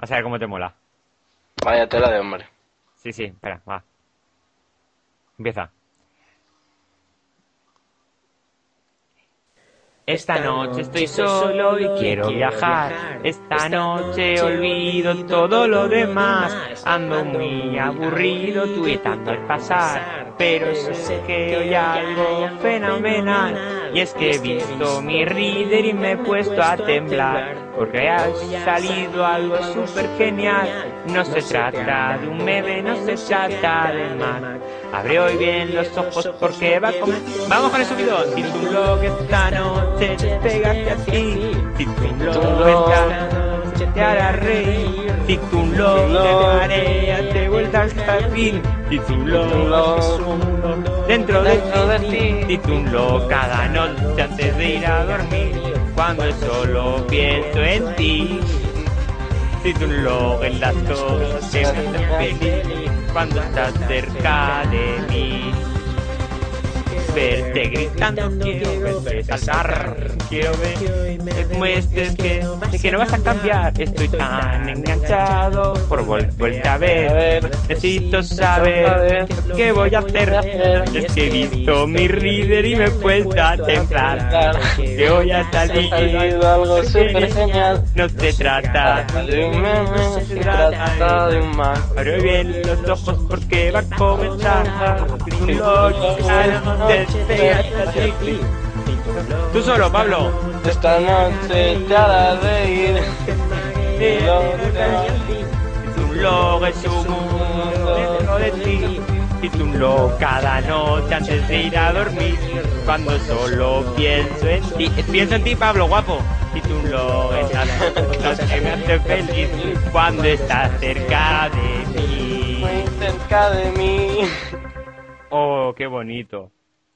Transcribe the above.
Vas a ver cómo te mola. Vaya tela de hombre. Sí, sí, espera, va. Empieza. Esta noche estoy solo y quiero viajar. Esta noche olvido todo lo demás. Ando muy aburrido, tuitando al pasar. Pero sé que hoy algo fenomenal. Y es que he visto mi reader y me he puesto a temblar. Porque ha salido algo súper genial. No se trata de un meme, no se trata de mal. Abre hoy bien los ojos porque va a comenzar. Vamos con el subidón. Si tu blog esta noche despegaste así. Si tu blog esta noche te hará reír. Si tu blog te al jardín. Dentro de ti. Si tu blog cada noche antes de ir a dormir. Cuando solo pienso en ti. Si tu blog en las cosas hacen feliz cuando estás cerca de mí. Verte gritando, quiero verte saltar, quiero ver que muestres que, que no vas a cambiar. Estoy tan enganchado por vol vuelta a ver. Necesito saber qué voy a hacer. Es que he visto mi reader y me he puesto a temblar. Que voy a salir algo súper genial. No se trata de un meme, se trata de un man. Abre bien los ojos porque va a comenzar. Un Tú solo, Pablo. Esta noche te hará reír. Tu blog es un mundo dentro de ti. Y tu blog cada noche antes de ir a dormir. Cuando solo pienso en ti. Pienso en ti, Pablo, guapo. Y blog es la que me hace feliz. Cuando estás cerca de mí. Muy cerca de mí. Oh, qué bonito.